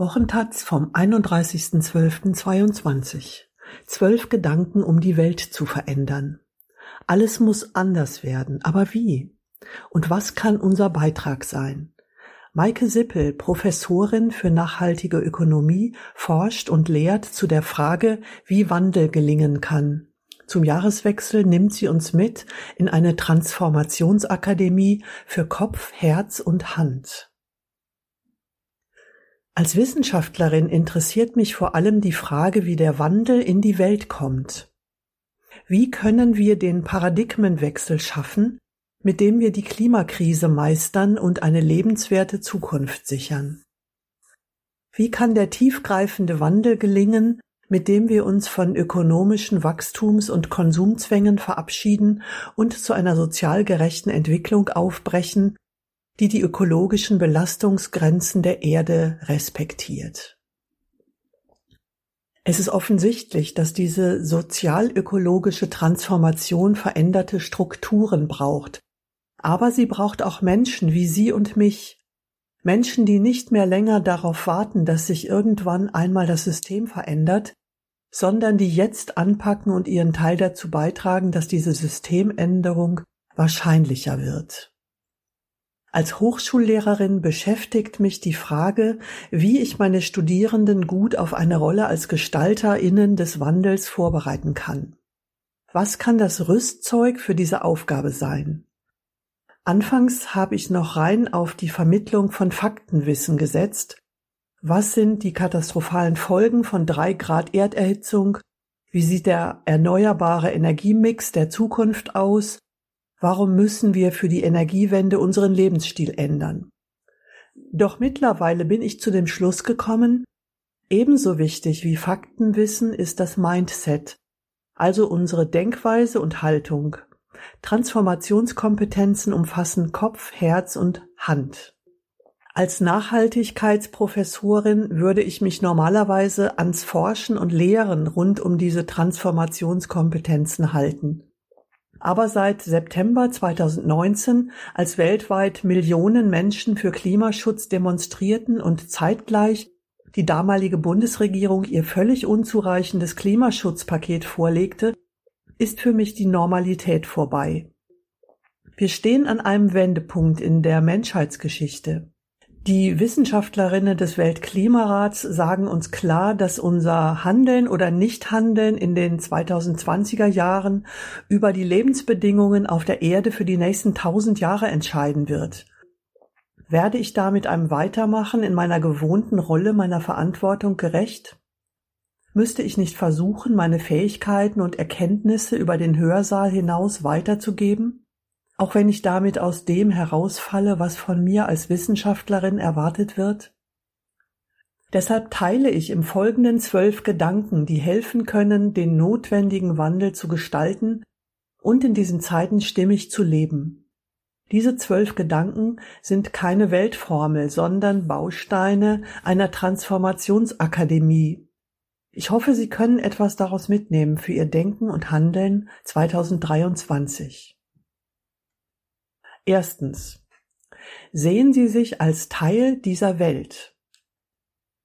Wochentaz vom 31.12.22 Zwölf Gedanken, um die Welt zu verändern. Alles muss anders werden, aber wie? Und was kann unser Beitrag sein? Maike Sippel, Professorin für nachhaltige Ökonomie, forscht und lehrt zu der Frage, wie Wandel gelingen kann. Zum Jahreswechsel nimmt sie uns mit in eine Transformationsakademie für Kopf, Herz und Hand. Als Wissenschaftlerin interessiert mich vor allem die Frage, wie der Wandel in die Welt kommt. Wie können wir den Paradigmenwechsel schaffen, mit dem wir die Klimakrise meistern und eine lebenswerte Zukunft sichern? Wie kann der tiefgreifende Wandel gelingen, mit dem wir uns von ökonomischen Wachstums- und Konsumzwängen verabschieden und zu einer sozial gerechten Entwicklung aufbrechen, die die ökologischen Belastungsgrenzen der Erde respektiert. Es ist offensichtlich, dass diese sozialökologische Transformation veränderte Strukturen braucht, aber sie braucht auch Menschen wie Sie und mich, Menschen, die nicht mehr länger darauf warten, dass sich irgendwann einmal das System verändert, sondern die jetzt anpacken und ihren Teil dazu beitragen, dass diese Systemänderung wahrscheinlicher wird. Als Hochschullehrerin beschäftigt mich die Frage, wie ich meine Studierenden gut auf eine Rolle als Gestalterinnen des Wandels vorbereiten kann. Was kann das Rüstzeug für diese Aufgabe sein? Anfangs habe ich noch rein auf die Vermittlung von Faktenwissen gesetzt was sind die katastrophalen Folgen von drei Grad Erderhitzung? Wie sieht der erneuerbare Energiemix der Zukunft aus? Warum müssen wir für die Energiewende unseren Lebensstil ändern? Doch mittlerweile bin ich zu dem Schluss gekommen, ebenso wichtig wie Faktenwissen ist das Mindset, also unsere Denkweise und Haltung. Transformationskompetenzen umfassen Kopf, Herz und Hand. Als Nachhaltigkeitsprofessorin würde ich mich normalerweise ans Forschen und Lehren rund um diese Transformationskompetenzen halten. Aber seit September 2019, als weltweit Millionen Menschen für Klimaschutz demonstrierten und zeitgleich die damalige Bundesregierung ihr völlig unzureichendes Klimaschutzpaket vorlegte, ist für mich die Normalität vorbei. Wir stehen an einem Wendepunkt in der Menschheitsgeschichte. Die Wissenschaftlerinnen des Weltklimarats sagen uns klar, dass unser Handeln oder Nichthandeln in den 2020er Jahren über die Lebensbedingungen auf der Erde für die nächsten tausend Jahre entscheiden wird. Werde ich damit einem Weitermachen in meiner gewohnten Rolle meiner Verantwortung gerecht? Müsste ich nicht versuchen, meine Fähigkeiten und Erkenntnisse über den Hörsaal hinaus weiterzugeben? Auch wenn ich damit aus dem herausfalle, was von mir als Wissenschaftlerin erwartet wird? Deshalb teile ich im Folgenden zwölf Gedanken, die helfen können, den notwendigen Wandel zu gestalten und in diesen Zeiten stimmig zu leben. Diese zwölf Gedanken sind keine Weltformel, sondern Bausteine einer Transformationsakademie. Ich hoffe, Sie können etwas daraus mitnehmen für Ihr Denken und Handeln 2023. Erstens. Sehen Sie sich als Teil dieser Welt.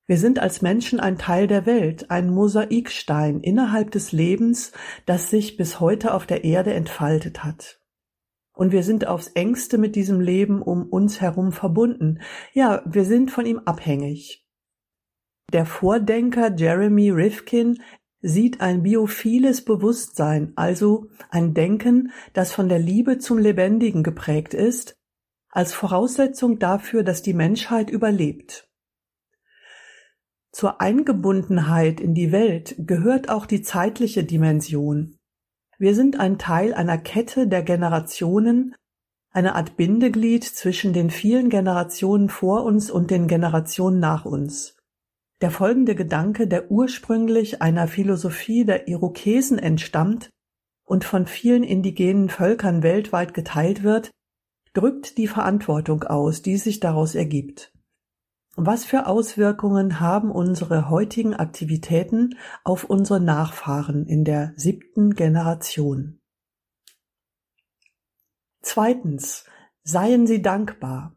Wir sind als Menschen ein Teil der Welt, ein Mosaikstein innerhalb des Lebens, das sich bis heute auf der Erde entfaltet hat. Und wir sind aufs engste mit diesem Leben um uns herum verbunden. Ja, wir sind von ihm abhängig. Der Vordenker Jeremy Rifkin sieht ein biophiles Bewusstsein, also ein Denken, das von der Liebe zum Lebendigen geprägt ist, als Voraussetzung dafür, dass die Menschheit überlebt. Zur Eingebundenheit in die Welt gehört auch die zeitliche Dimension. Wir sind ein Teil einer Kette der Generationen, eine Art Bindeglied zwischen den vielen Generationen vor uns und den Generationen nach uns. Der folgende Gedanke, der ursprünglich einer Philosophie der Irokesen entstammt und von vielen indigenen Völkern weltweit geteilt wird, drückt die Verantwortung aus, die sich daraus ergibt. Was für Auswirkungen haben unsere heutigen Aktivitäten auf unsere Nachfahren in der siebten Generation? Zweitens, seien Sie dankbar.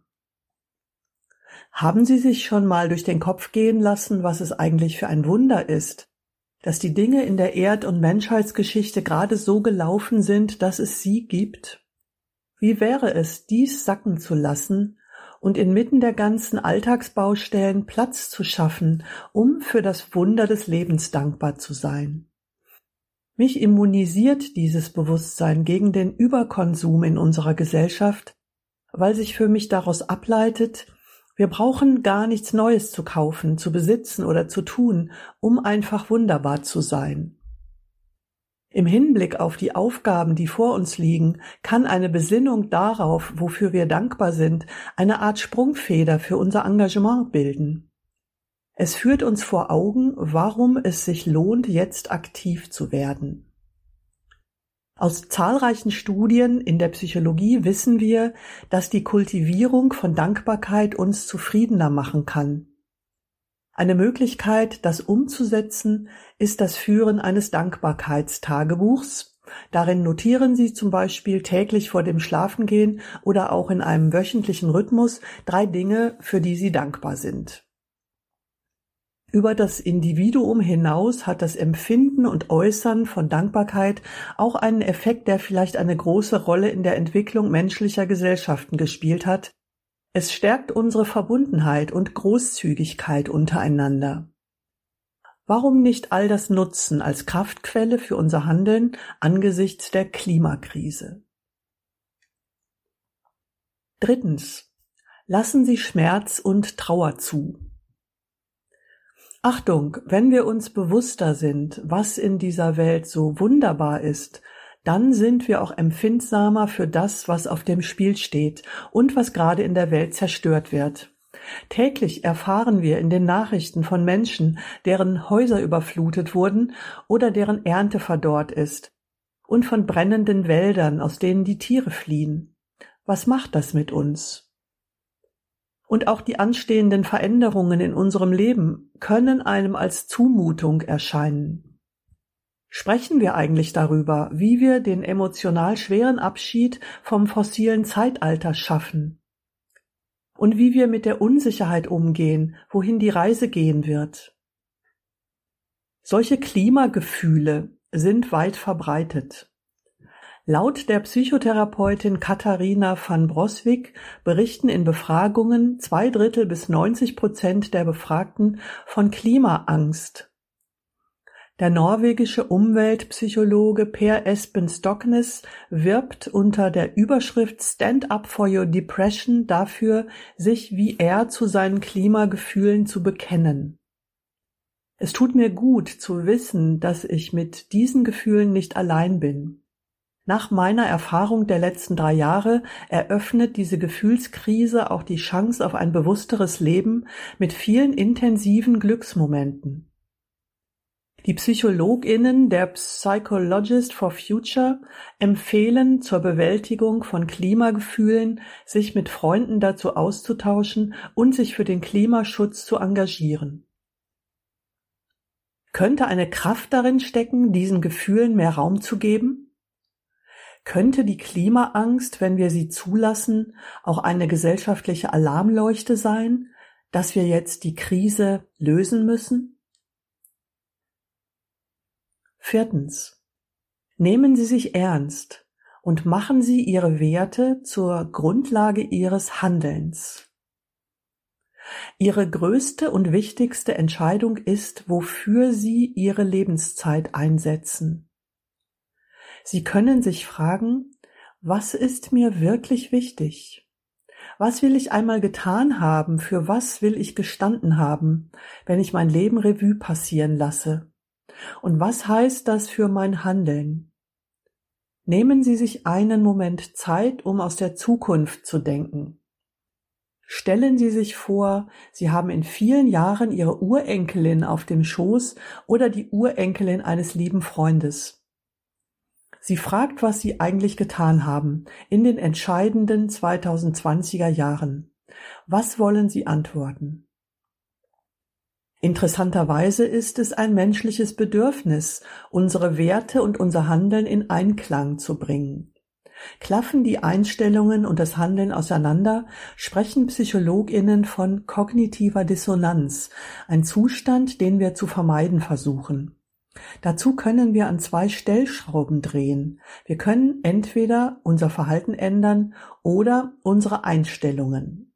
Haben Sie sich schon mal durch den Kopf gehen lassen, was es eigentlich für ein Wunder ist, dass die Dinge in der Erd- und Menschheitsgeschichte gerade so gelaufen sind, dass es sie gibt? Wie wäre es, dies sacken zu lassen und inmitten der ganzen Alltagsbaustellen Platz zu schaffen, um für das Wunder des Lebens dankbar zu sein? Mich immunisiert dieses Bewusstsein gegen den Überkonsum in unserer Gesellschaft, weil sich für mich daraus ableitet, wir brauchen gar nichts Neues zu kaufen, zu besitzen oder zu tun, um einfach wunderbar zu sein. Im Hinblick auf die Aufgaben, die vor uns liegen, kann eine Besinnung darauf, wofür wir dankbar sind, eine Art Sprungfeder für unser Engagement bilden. Es führt uns vor Augen, warum es sich lohnt, jetzt aktiv zu werden. Aus zahlreichen Studien in der Psychologie wissen wir, dass die Kultivierung von Dankbarkeit uns zufriedener machen kann. Eine Möglichkeit, das umzusetzen, ist das Führen eines Dankbarkeitstagebuchs. Darin notieren Sie zum Beispiel täglich vor dem Schlafengehen oder auch in einem wöchentlichen Rhythmus drei Dinge, für die Sie dankbar sind. Über das Individuum hinaus hat das Empfinden und Äußern von Dankbarkeit auch einen Effekt, der vielleicht eine große Rolle in der Entwicklung menschlicher Gesellschaften gespielt hat. Es stärkt unsere Verbundenheit und Großzügigkeit untereinander. Warum nicht all das nutzen als Kraftquelle für unser Handeln angesichts der Klimakrise? Drittens. Lassen Sie Schmerz und Trauer zu. Achtung, wenn wir uns bewusster sind, was in dieser Welt so wunderbar ist, dann sind wir auch empfindsamer für das, was auf dem Spiel steht und was gerade in der Welt zerstört wird. Täglich erfahren wir in den Nachrichten von Menschen, deren Häuser überflutet wurden oder deren Ernte verdorrt ist, und von brennenden Wäldern, aus denen die Tiere fliehen. Was macht das mit uns? Und auch die anstehenden Veränderungen in unserem Leben können einem als Zumutung erscheinen. Sprechen wir eigentlich darüber, wie wir den emotional schweren Abschied vom fossilen Zeitalter schaffen und wie wir mit der Unsicherheit umgehen, wohin die Reise gehen wird. Solche Klimagefühle sind weit verbreitet. Laut der Psychotherapeutin Katharina van Broswijk berichten in Befragungen zwei Drittel bis 90 Prozent der Befragten von Klimaangst. Der norwegische Umweltpsychologe Per Espen Stoknes wirbt unter der Überschrift Stand up for your depression dafür, sich wie er zu seinen Klimagefühlen zu bekennen. Es tut mir gut zu wissen, dass ich mit diesen Gefühlen nicht allein bin. Nach meiner Erfahrung der letzten drei Jahre eröffnet diese Gefühlskrise auch die Chance auf ein bewussteres Leben mit vielen intensiven Glücksmomenten. Die PsychologInnen der Psychologist for Future empfehlen zur Bewältigung von Klimagefühlen, sich mit Freunden dazu auszutauschen und sich für den Klimaschutz zu engagieren. Könnte eine Kraft darin stecken, diesen Gefühlen mehr Raum zu geben? Könnte die Klimaangst, wenn wir sie zulassen, auch eine gesellschaftliche Alarmleuchte sein, dass wir jetzt die Krise lösen müssen? Viertens. Nehmen Sie sich ernst und machen Sie Ihre Werte zur Grundlage Ihres Handelns. Ihre größte und wichtigste Entscheidung ist, wofür Sie Ihre Lebenszeit einsetzen. Sie können sich fragen, was ist mir wirklich wichtig? Was will ich einmal getan haben? Für was will ich gestanden haben, wenn ich mein Leben Revue passieren lasse? Und was heißt das für mein Handeln? Nehmen Sie sich einen Moment Zeit, um aus der Zukunft zu denken. Stellen Sie sich vor, Sie haben in vielen Jahren Ihre Urenkelin auf dem Schoß oder die Urenkelin eines lieben Freundes. Sie fragt, was Sie eigentlich getan haben in den entscheidenden 2020er Jahren. Was wollen Sie antworten? Interessanterweise ist es ein menschliches Bedürfnis, unsere Werte und unser Handeln in Einklang zu bringen. Klaffen die Einstellungen und das Handeln auseinander, sprechen Psychologinnen von kognitiver Dissonanz, ein Zustand, den wir zu vermeiden versuchen. Dazu können wir an zwei Stellschrauben drehen. Wir können entweder unser Verhalten ändern oder unsere Einstellungen.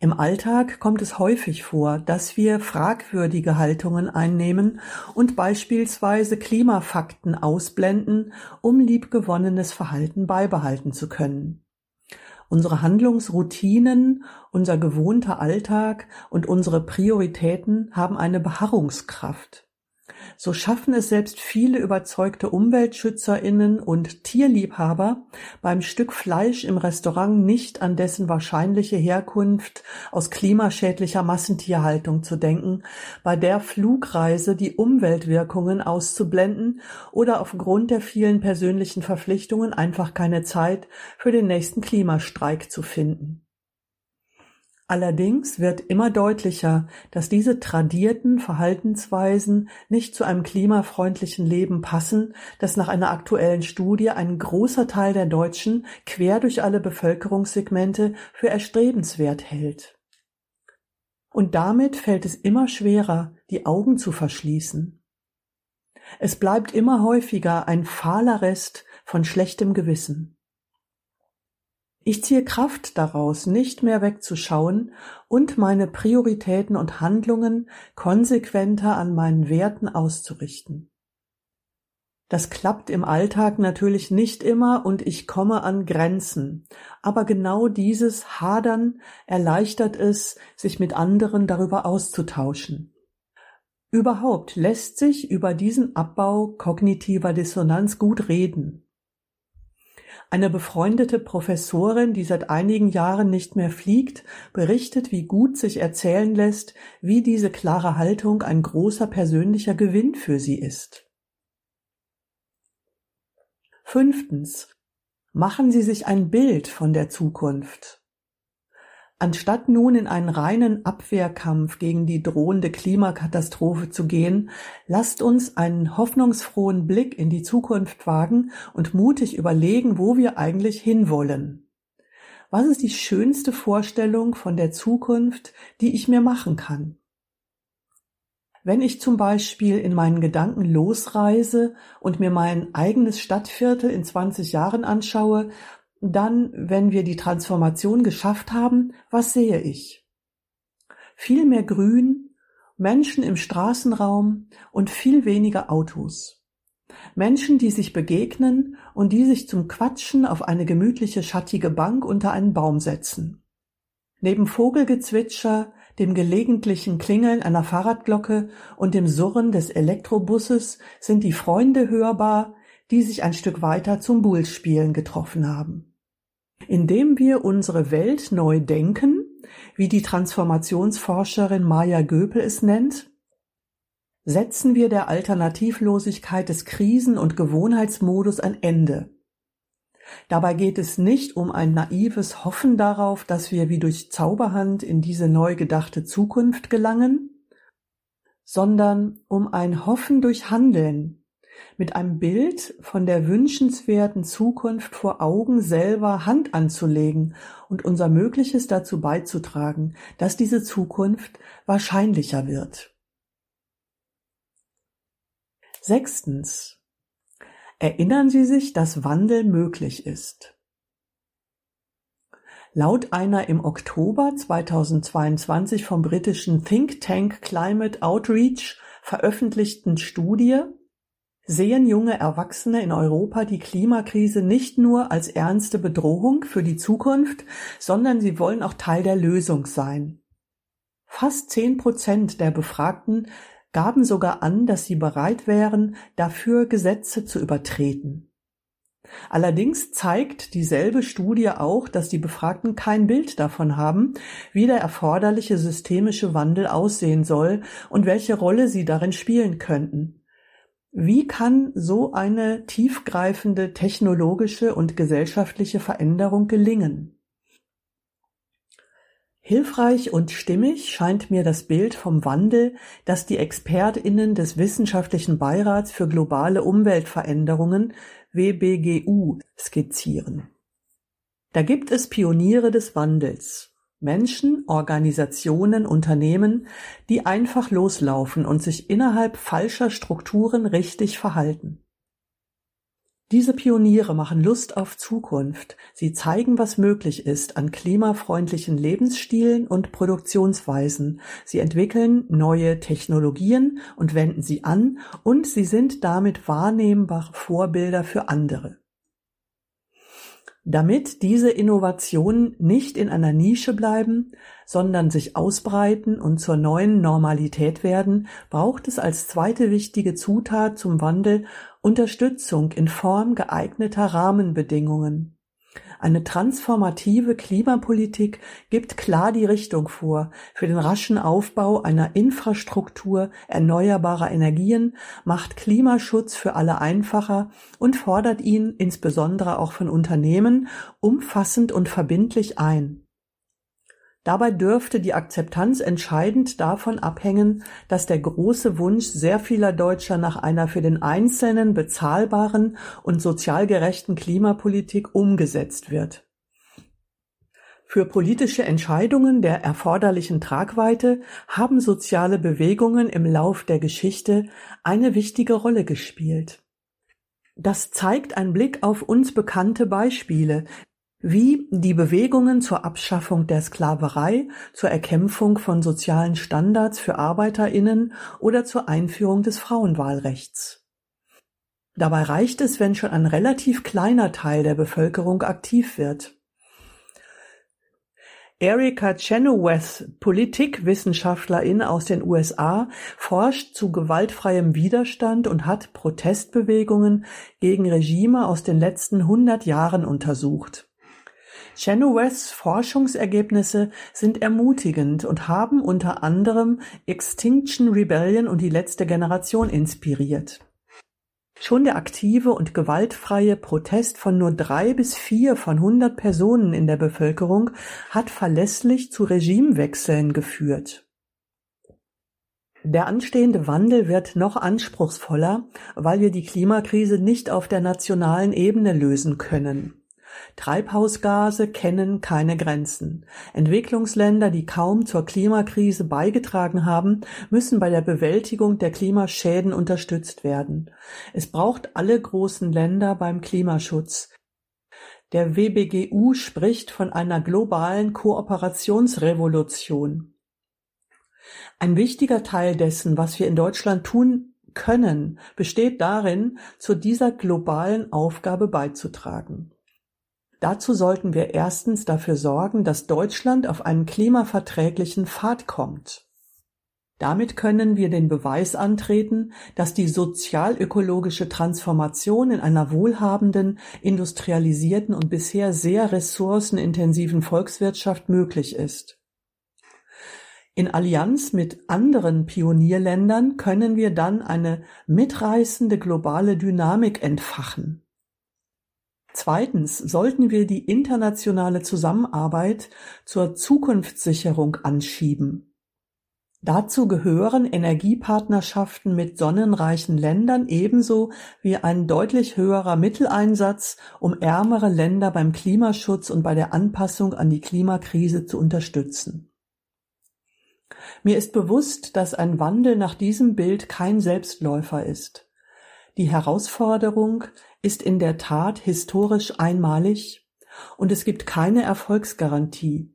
Im Alltag kommt es häufig vor, dass wir fragwürdige Haltungen einnehmen und beispielsweise Klimafakten ausblenden, um liebgewonnenes Verhalten beibehalten zu können. Unsere Handlungsroutinen, unser gewohnter Alltag und unsere Prioritäten haben eine Beharrungskraft. So schaffen es selbst viele überzeugte UmweltschützerInnen und Tierliebhaber, beim Stück Fleisch im Restaurant nicht an dessen wahrscheinliche Herkunft aus klimaschädlicher Massentierhaltung zu denken, bei der Flugreise die Umweltwirkungen auszublenden oder aufgrund der vielen persönlichen Verpflichtungen einfach keine Zeit für den nächsten Klimastreik zu finden. Allerdings wird immer deutlicher, dass diese tradierten Verhaltensweisen nicht zu einem klimafreundlichen Leben passen, das nach einer aktuellen Studie ein großer Teil der Deutschen quer durch alle Bevölkerungssegmente für erstrebenswert hält. Und damit fällt es immer schwerer, die Augen zu verschließen. Es bleibt immer häufiger ein fahler Rest von schlechtem Gewissen. Ich ziehe Kraft daraus, nicht mehr wegzuschauen und meine Prioritäten und Handlungen konsequenter an meinen Werten auszurichten. Das klappt im Alltag natürlich nicht immer und ich komme an Grenzen. Aber genau dieses Hadern erleichtert es, sich mit anderen darüber auszutauschen. Überhaupt lässt sich über diesen Abbau kognitiver Dissonanz gut reden. Eine befreundete Professorin, die seit einigen Jahren nicht mehr fliegt, berichtet, wie gut sich erzählen lässt, wie diese klare Haltung ein großer persönlicher Gewinn für sie ist. Fünftens. Machen Sie sich ein Bild von der Zukunft. Anstatt nun in einen reinen Abwehrkampf gegen die drohende Klimakatastrophe zu gehen, lasst uns einen hoffnungsfrohen Blick in die Zukunft wagen und mutig überlegen, wo wir eigentlich hinwollen. Was ist die schönste Vorstellung von der Zukunft, die ich mir machen kann? Wenn ich zum Beispiel in meinen Gedanken losreise und mir mein eigenes Stadtviertel in 20 Jahren anschaue, dann, wenn wir die Transformation geschafft haben, was sehe ich? Viel mehr Grün, Menschen im Straßenraum und viel weniger Autos. Menschen, die sich begegnen und die sich zum Quatschen auf eine gemütliche schattige Bank unter einen Baum setzen. Neben Vogelgezwitscher, dem gelegentlichen Klingeln einer Fahrradglocke und dem Surren des Elektrobusses sind die Freunde hörbar, die sich ein Stück weiter zum Bullspielen getroffen haben. Indem wir unsere Welt neu denken, wie die Transformationsforscherin Maya Göpel es nennt, setzen wir der Alternativlosigkeit des Krisen- und Gewohnheitsmodus ein Ende. Dabei geht es nicht um ein naives Hoffen darauf, dass wir wie durch Zauberhand in diese neu gedachte Zukunft gelangen, sondern um ein Hoffen durch Handeln, mit einem Bild von der wünschenswerten Zukunft vor Augen selber Hand anzulegen und unser Mögliches dazu beizutragen, dass diese Zukunft wahrscheinlicher wird. Sechstens. Erinnern Sie sich, dass Wandel möglich ist. Laut einer im Oktober 2022 vom britischen Think Tank Climate Outreach veröffentlichten Studie sehen junge Erwachsene in Europa die Klimakrise nicht nur als ernste Bedrohung für die Zukunft, sondern sie wollen auch Teil der Lösung sein. Fast zehn Prozent der Befragten gaben sogar an, dass sie bereit wären, dafür Gesetze zu übertreten. Allerdings zeigt dieselbe Studie auch, dass die Befragten kein Bild davon haben, wie der erforderliche systemische Wandel aussehen soll und welche Rolle sie darin spielen könnten. Wie kann so eine tiefgreifende technologische und gesellschaftliche Veränderung gelingen? Hilfreich und stimmig scheint mir das Bild vom Wandel, das die Expertinnen des Wissenschaftlichen Beirats für globale Umweltveränderungen WBGU skizzieren. Da gibt es Pioniere des Wandels. Menschen, Organisationen, Unternehmen, die einfach loslaufen und sich innerhalb falscher Strukturen richtig verhalten. Diese Pioniere machen Lust auf Zukunft, sie zeigen, was möglich ist an klimafreundlichen Lebensstilen und Produktionsweisen, sie entwickeln neue Technologien und wenden sie an, und sie sind damit wahrnehmbare Vorbilder für andere. Damit diese Innovationen nicht in einer Nische bleiben, sondern sich ausbreiten und zur neuen Normalität werden, braucht es als zweite wichtige Zutat zum Wandel Unterstützung in Form geeigneter Rahmenbedingungen. Eine transformative Klimapolitik gibt klar die Richtung vor für den raschen Aufbau einer Infrastruktur erneuerbarer Energien, macht Klimaschutz für alle einfacher und fordert ihn insbesondere auch von Unternehmen umfassend und verbindlich ein Dabei dürfte die Akzeptanz entscheidend davon abhängen, dass der große Wunsch sehr vieler Deutscher nach einer für den Einzelnen bezahlbaren und sozial gerechten Klimapolitik umgesetzt wird. Für politische Entscheidungen der erforderlichen Tragweite haben soziale Bewegungen im Lauf der Geschichte eine wichtige Rolle gespielt. Das zeigt ein Blick auf uns bekannte Beispiele, wie die Bewegungen zur Abschaffung der Sklaverei, zur Erkämpfung von sozialen Standards für Arbeiterinnen oder zur Einführung des Frauenwahlrechts. Dabei reicht es, wenn schon ein relativ kleiner Teil der Bevölkerung aktiv wird. Erika Chenoweth, Politikwissenschaftlerin aus den USA, forscht zu gewaltfreiem Widerstand und hat Protestbewegungen gegen Regime aus den letzten hundert Jahren untersucht. Chenoweths Forschungsergebnisse sind ermutigend und haben unter anderem Extinction Rebellion und die letzte Generation inspiriert. Schon der aktive und gewaltfreie Protest von nur drei bis vier von hundert Personen in der Bevölkerung hat verlässlich zu Regimewechseln geführt. Der anstehende Wandel wird noch anspruchsvoller, weil wir die Klimakrise nicht auf der nationalen Ebene lösen können. Treibhausgase kennen keine Grenzen. Entwicklungsländer, die kaum zur Klimakrise beigetragen haben, müssen bei der Bewältigung der Klimaschäden unterstützt werden. Es braucht alle großen Länder beim Klimaschutz. Der WBGU spricht von einer globalen Kooperationsrevolution. Ein wichtiger Teil dessen, was wir in Deutschland tun können, besteht darin, zu dieser globalen Aufgabe beizutragen. Dazu sollten wir erstens dafür sorgen, dass Deutschland auf einen klimaverträglichen Pfad kommt. Damit können wir den Beweis antreten, dass die sozialökologische Transformation in einer wohlhabenden, industrialisierten und bisher sehr ressourcenintensiven Volkswirtschaft möglich ist. In Allianz mit anderen Pionierländern können wir dann eine mitreißende globale Dynamik entfachen. Zweitens sollten wir die internationale Zusammenarbeit zur Zukunftssicherung anschieben. Dazu gehören Energiepartnerschaften mit sonnenreichen Ländern ebenso wie ein deutlich höherer Mitteleinsatz, um ärmere Länder beim Klimaschutz und bei der Anpassung an die Klimakrise zu unterstützen. Mir ist bewusst, dass ein Wandel nach diesem Bild kein Selbstläufer ist. Die Herausforderung, ist in der Tat historisch einmalig und es gibt keine Erfolgsgarantie.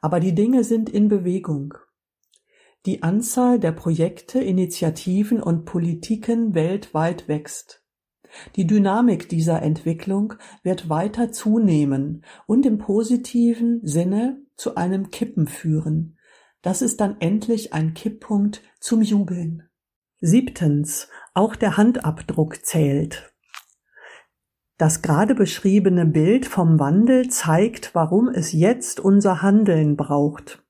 Aber die Dinge sind in Bewegung. Die Anzahl der Projekte, Initiativen und Politiken weltweit wächst. Die Dynamik dieser Entwicklung wird weiter zunehmen und im positiven Sinne zu einem Kippen führen. Das ist dann endlich ein Kipppunkt zum Jubeln. Siebtens. Auch der Handabdruck zählt. Das gerade beschriebene Bild vom Wandel zeigt, warum es jetzt unser Handeln braucht.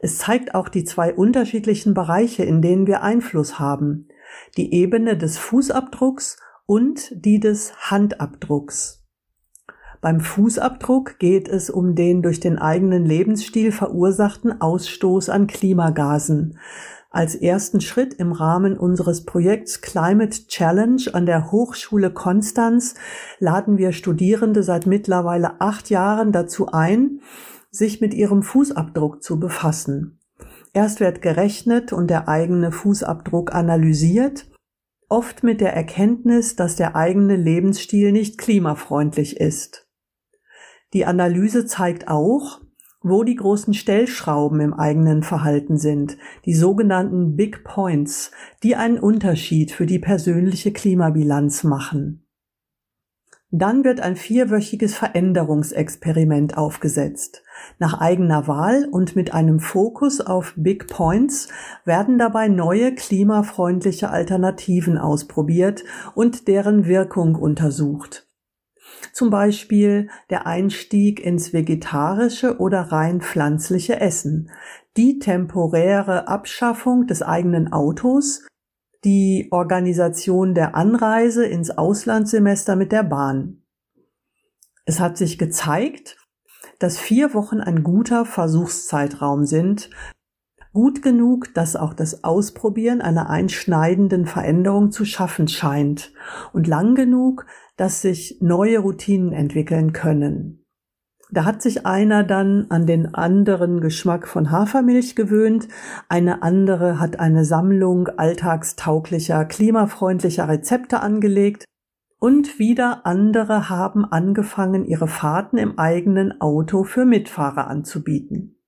Es zeigt auch die zwei unterschiedlichen Bereiche, in denen wir Einfluss haben. Die Ebene des Fußabdrucks und die des Handabdrucks. Beim Fußabdruck geht es um den durch den eigenen Lebensstil verursachten Ausstoß an Klimagasen. Als ersten Schritt im Rahmen unseres Projekts Climate Challenge an der Hochschule Konstanz laden wir Studierende seit mittlerweile acht Jahren dazu ein, sich mit ihrem Fußabdruck zu befassen. Erst wird gerechnet und der eigene Fußabdruck analysiert, oft mit der Erkenntnis, dass der eigene Lebensstil nicht klimafreundlich ist. Die Analyse zeigt auch, wo die großen Stellschrauben im eigenen Verhalten sind, die sogenannten Big Points, die einen Unterschied für die persönliche Klimabilanz machen. Dann wird ein vierwöchiges Veränderungsexperiment aufgesetzt. Nach eigener Wahl und mit einem Fokus auf Big Points werden dabei neue klimafreundliche Alternativen ausprobiert und deren Wirkung untersucht. Zum Beispiel der Einstieg ins vegetarische oder rein pflanzliche Essen, die temporäre Abschaffung des eigenen Autos, die Organisation der Anreise ins Auslandssemester mit der Bahn. Es hat sich gezeigt, dass vier Wochen ein guter Versuchszeitraum sind, gut genug, dass auch das Ausprobieren einer einschneidenden Veränderung zu schaffen scheint und lang genug, dass sich neue Routinen entwickeln können. Da hat sich einer dann an den anderen Geschmack von Hafermilch gewöhnt, eine andere hat eine Sammlung alltagstauglicher, klimafreundlicher Rezepte angelegt und wieder andere haben angefangen, ihre Fahrten im eigenen Auto für Mitfahrer anzubieten.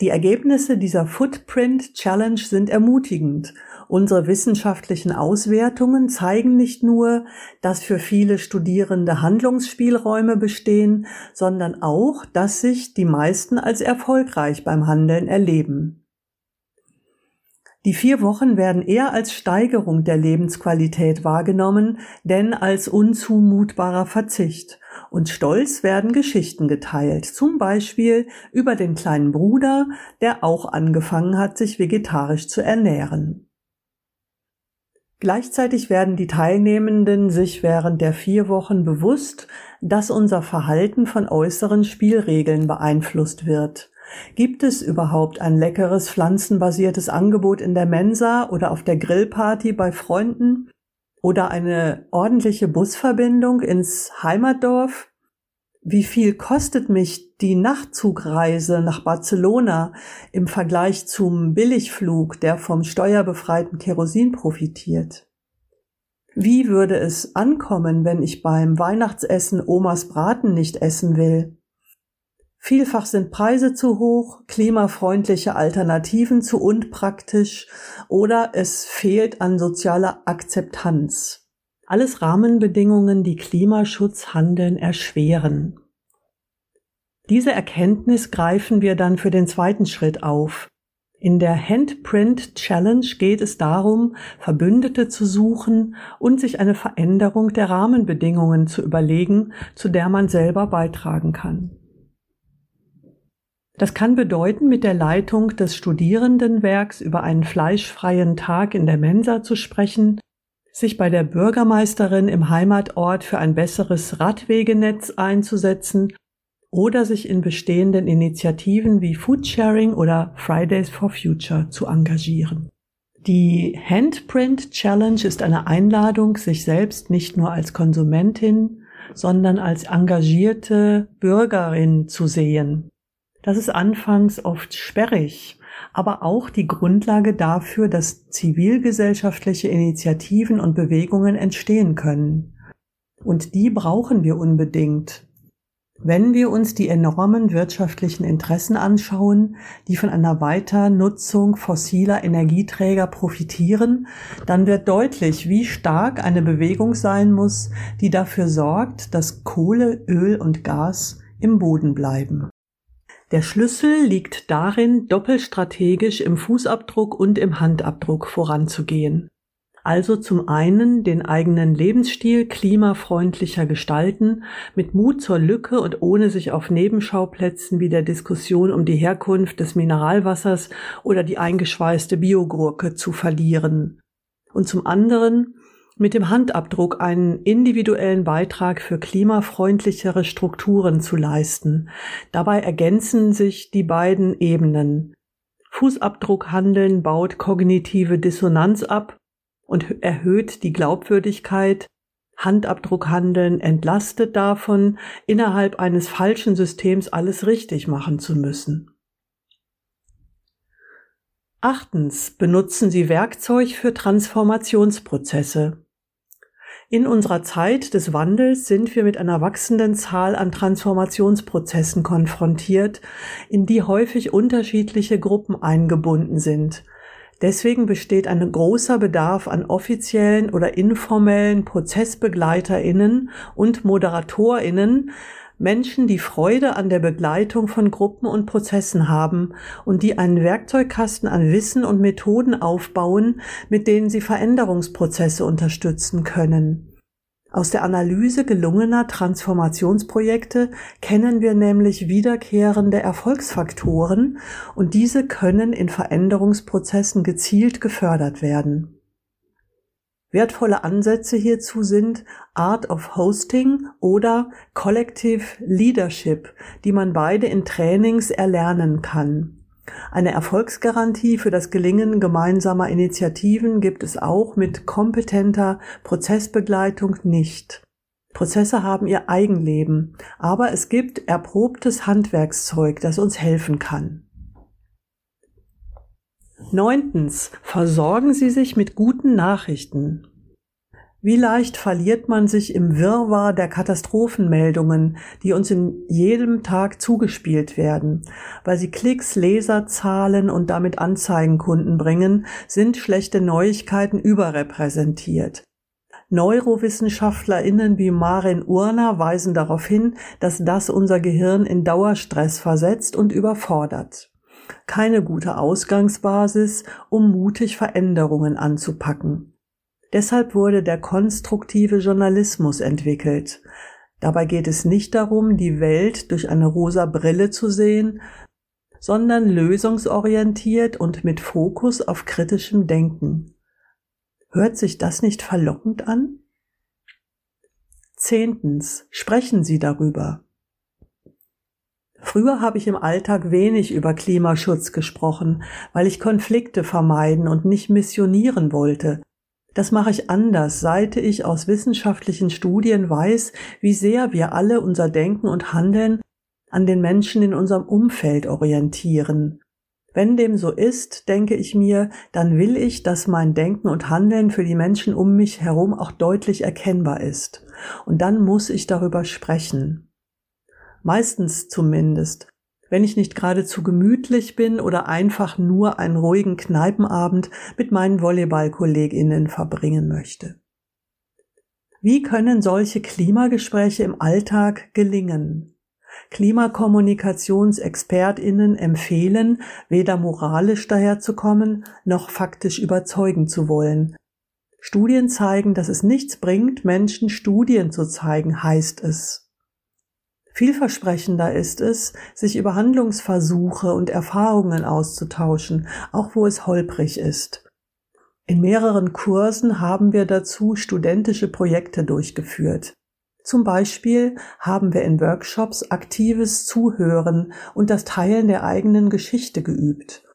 Die Ergebnisse dieser Footprint Challenge sind ermutigend. Unsere wissenschaftlichen Auswertungen zeigen nicht nur, dass für viele Studierende Handlungsspielräume bestehen, sondern auch, dass sich die meisten als erfolgreich beim Handeln erleben. Die vier Wochen werden eher als Steigerung der Lebensqualität wahrgenommen, denn als unzumutbarer Verzicht. Und stolz werden Geschichten geteilt, zum Beispiel über den kleinen Bruder, der auch angefangen hat, sich vegetarisch zu ernähren. Gleichzeitig werden die Teilnehmenden sich während der vier Wochen bewusst, dass unser Verhalten von äußeren Spielregeln beeinflusst wird. Gibt es überhaupt ein leckeres pflanzenbasiertes Angebot in der Mensa oder auf der Grillparty bei Freunden? Oder eine ordentliche Busverbindung ins Heimatdorf? Wie viel kostet mich die Nachtzugreise nach Barcelona im Vergleich zum Billigflug, der vom steuerbefreiten Kerosin profitiert? Wie würde es ankommen, wenn ich beim Weihnachtsessen Omas Braten nicht essen will? Vielfach sind Preise zu hoch, klimafreundliche Alternativen zu unpraktisch oder es fehlt an sozialer Akzeptanz. Alles Rahmenbedingungen, die Klimaschutzhandeln erschweren. Diese Erkenntnis greifen wir dann für den zweiten Schritt auf. In der Handprint Challenge geht es darum, Verbündete zu suchen und sich eine Veränderung der Rahmenbedingungen zu überlegen, zu der man selber beitragen kann. Das kann bedeuten, mit der Leitung des Studierendenwerks über einen fleischfreien Tag in der Mensa zu sprechen, sich bei der Bürgermeisterin im Heimatort für ein besseres Radwegenetz einzusetzen oder sich in bestehenden Initiativen wie Foodsharing oder Fridays for Future zu engagieren. Die Handprint Challenge ist eine Einladung, sich selbst nicht nur als Konsumentin, sondern als engagierte Bürgerin zu sehen das ist anfangs oft sperrig, aber auch die Grundlage dafür, dass zivilgesellschaftliche Initiativen und Bewegungen entstehen können. Und die brauchen wir unbedingt. Wenn wir uns die enormen wirtschaftlichen Interessen anschauen, die von einer Weiternutzung fossiler Energieträger profitieren, dann wird deutlich, wie stark eine Bewegung sein muss, die dafür sorgt, dass Kohle, Öl und Gas im Boden bleiben. Der Schlüssel liegt darin, doppelstrategisch im Fußabdruck und im Handabdruck voranzugehen. Also zum einen den eigenen Lebensstil klimafreundlicher gestalten, mit Mut zur Lücke und ohne sich auf Nebenschauplätzen wie der Diskussion um die Herkunft des Mineralwassers oder die eingeschweißte Biogurke zu verlieren. Und zum anderen mit dem Handabdruck einen individuellen Beitrag für klimafreundlichere Strukturen zu leisten. Dabei ergänzen sich die beiden Ebenen. Fußabdruckhandeln baut kognitive Dissonanz ab und erhöht die Glaubwürdigkeit. Handabdruckhandeln entlastet davon, innerhalb eines falschen Systems alles richtig machen zu müssen. Achtens benutzen Sie Werkzeug für Transformationsprozesse. In unserer Zeit des Wandels sind wir mit einer wachsenden Zahl an Transformationsprozessen konfrontiert, in die häufig unterschiedliche Gruppen eingebunden sind. Deswegen besteht ein großer Bedarf an offiziellen oder informellen Prozessbegleiterinnen und Moderatorinnen, Menschen, die Freude an der Begleitung von Gruppen und Prozessen haben und die einen Werkzeugkasten an Wissen und Methoden aufbauen, mit denen sie Veränderungsprozesse unterstützen können. Aus der Analyse gelungener Transformationsprojekte kennen wir nämlich wiederkehrende Erfolgsfaktoren und diese können in Veränderungsprozessen gezielt gefördert werden. Wertvolle Ansätze hierzu sind Art of Hosting oder Collective Leadership, die man beide in Trainings erlernen kann. Eine Erfolgsgarantie für das Gelingen gemeinsamer Initiativen gibt es auch mit kompetenter Prozessbegleitung nicht. Prozesse haben ihr Eigenleben, aber es gibt erprobtes Handwerkszeug, das uns helfen kann. Neuntens. Versorgen Sie sich mit guten Nachrichten. Wie leicht verliert man sich im Wirrwarr der Katastrophenmeldungen, die uns in jedem Tag zugespielt werden. Weil sie Klicks, Leserzahlen und damit Anzeigenkunden bringen, sind schlechte Neuigkeiten überrepräsentiert. NeurowissenschaftlerInnen wie Marin Urner weisen darauf hin, dass das unser Gehirn in Dauerstress versetzt und überfordert keine gute Ausgangsbasis, um mutig Veränderungen anzupacken. Deshalb wurde der konstruktive Journalismus entwickelt. Dabei geht es nicht darum, die Welt durch eine rosa Brille zu sehen, sondern lösungsorientiert und mit Fokus auf kritischem Denken. Hört sich das nicht verlockend an? Zehntens. Sprechen Sie darüber. Früher habe ich im Alltag wenig über Klimaschutz gesprochen, weil ich Konflikte vermeiden und nicht missionieren wollte. Das mache ich anders, seit ich aus wissenschaftlichen Studien weiß, wie sehr wir alle unser Denken und Handeln an den Menschen in unserem Umfeld orientieren. Wenn dem so ist, denke ich mir, dann will ich, dass mein Denken und Handeln für die Menschen um mich herum auch deutlich erkennbar ist. Und dann muss ich darüber sprechen meistens zumindest, wenn ich nicht gerade zu gemütlich bin oder einfach nur einen ruhigen Kneipenabend mit meinen Volleyballkolleginnen verbringen möchte. Wie können solche Klimagespräche im Alltag gelingen? Klimakommunikationsexpertinnen empfehlen, weder moralisch daherzukommen, noch faktisch überzeugen zu wollen. Studien zeigen, dass es nichts bringt, Menschen Studien zu zeigen, heißt es. Vielversprechender ist es, sich über Handlungsversuche und Erfahrungen auszutauschen, auch wo es holprig ist. In mehreren Kursen haben wir dazu studentische Projekte durchgeführt. Zum Beispiel haben wir in Workshops aktives Zuhören und das Teilen der eigenen Geschichte geübt.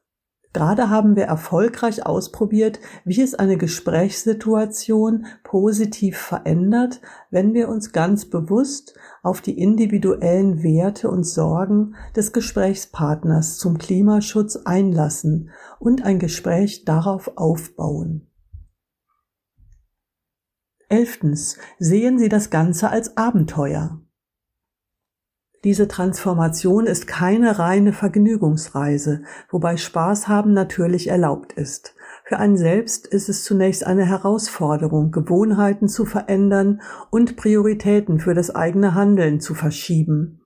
Gerade haben wir erfolgreich ausprobiert, wie es eine Gesprächssituation positiv verändert, wenn wir uns ganz bewusst auf die individuellen Werte und Sorgen des Gesprächspartners zum Klimaschutz einlassen und ein Gespräch darauf aufbauen. Elftens. Sehen Sie das Ganze als Abenteuer. Diese Transformation ist keine reine Vergnügungsreise, wobei Spaß haben natürlich erlaubt ist. Für einen selbst ist es zunächst eine Herausforderung, Gewohnheiten zu verändern und Prioritäten für das eigene Handeln zu verschieben.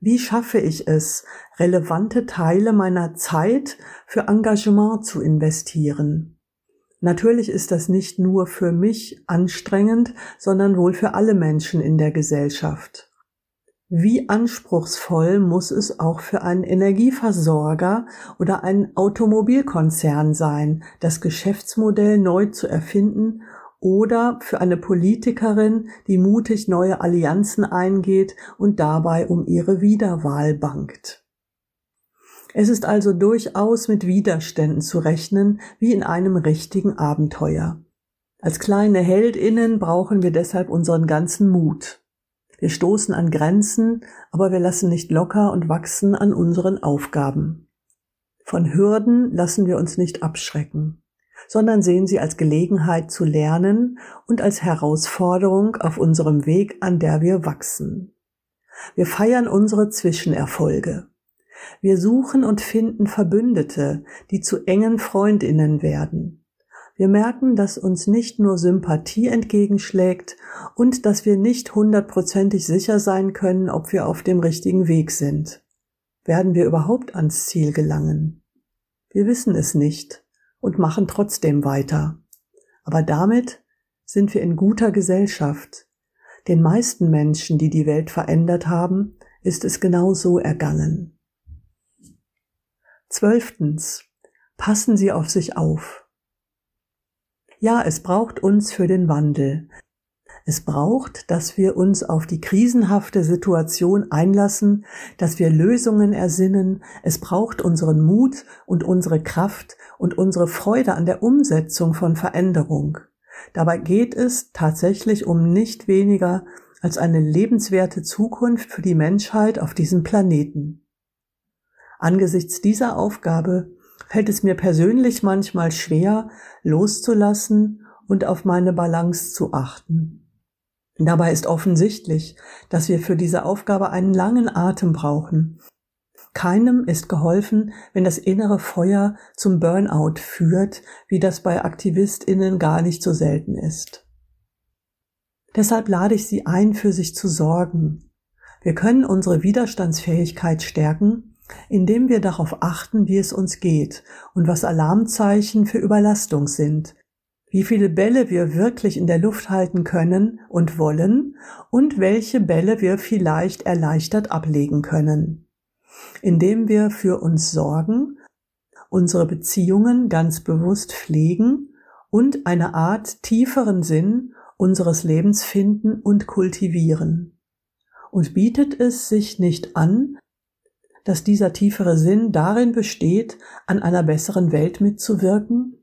Wie schaffe ich es, relevante Teile meiner Zeit für Engagement zu investieren? Natürlich ist das nicht nur für mich anstrengend, sondern wohl für alle Menschen in der Gesellschaft. Wie anspruchsvoll muss es auch für einen Energieversorger oder einen Automobilkonzern sein, das Geschäftsmodell neu zu erfinden oder für eine Politikerin, die mutig neue Allianzen eingeht und dabei um ihre Wiederwahl bangt. Es ist also durchaus mit Widerständen zu rechnen, wie in einem richtigen Abenteuer. Als kleine Heldinnen brauchen wir deshalb unseren ganzen Mut. Wir stoßen an Grenzen, aber wir lassen nicht locker und wachsen an unseren Aufgaben. Von Hürden lassen wir uns nicht abschrecken, sondern sehen sie als Gelegenheit zu lernen und als Herausforderung auf unserem Weg, an der wir wachsen. Wir feiern unsere Zwischenerfolge. Wir suchen und finden Verbündete, die zu engen Freundinnen werden. Wir merken, dass uns nicht nur Sympathie entgegenschlägt und dass wir nicht hundertprozentig sicher sein können, ob wir auf dem richtigen Weg sind. Werden wir überhaupt ans Ziel gelangen? Wir wissen es nicht und machen trotzdem weiter. Aber damit sind wir in guter Gesellschaft. Den meisten Menschen, die die Welt verändert haben, ist es genau so ergangen. Zwölftens. Passen Sie auf sich auf. Ja, es braucht uns für den Wandel. Es braucht, dass wir uns auf die krisenhafte Situation einlassen, dass wir Lösungen ersinnen. Es braucht unseren Mut und unsere Kraft und unsere Freude an der Umsetzung von Veränderung. Dabei geht es tatsächlich um nicht weniger als eine lebenswerte Zukunft für die Menschheit auf diesem Planeten. Angesichts dieser Aufgabe fällt es mir persönlich manchmal schwer, loszulassen und auf meine Balance zu achten. Dabei ist offensichtlich, dass wir für diese Aufgabe einen langen Atem brauchen. Keinem ist geholfen, wenn das innere Feuer zum Burnout führt, wie das bei Aktivistinnen gar nicht so selten ist. Deshalb lade ich Sie ein, für sich zu sorgen. Wir können unsere Widerstandsfähigkeit stärken, indem wir darauf achten, wie es uns geht und was Alarmzeichen für Überlastung sind, wie viele Bälle wir wirklich in der Luft halten können und wollen und welche Bälle wir vielleicht erleichtert ablegen können. Indem wir für uns sorgen, unsere Beziehungen ganz bewusst pflegen und eine Art tieferen Sinn unseres Lebens finden und kultivieren. Und bietet es sich nicht an, dass dieser tiefere Sinn darin besteht, an einer besseren Welt mitzuwirken?